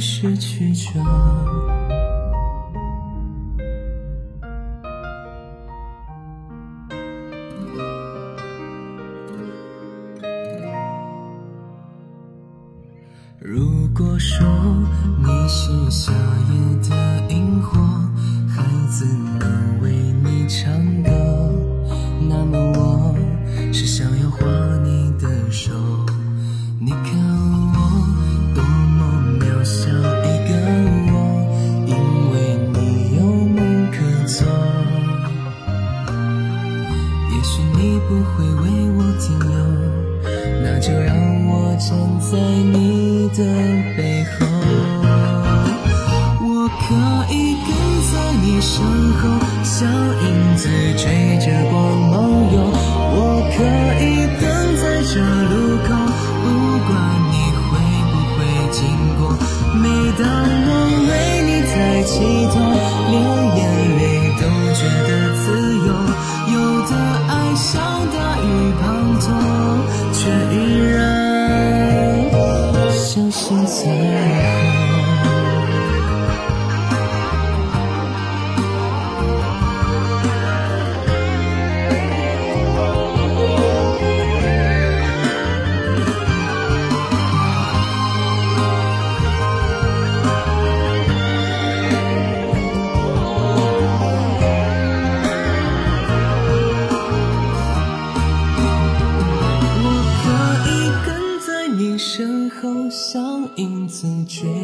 失去着。如果说你是夏夜的萤火，孩子们不会为我停留，那就让我站在你的背后。我可以跟在你身后，像影子追着光梦游。我可以等在这路口。不管你会不会经过，每当最后。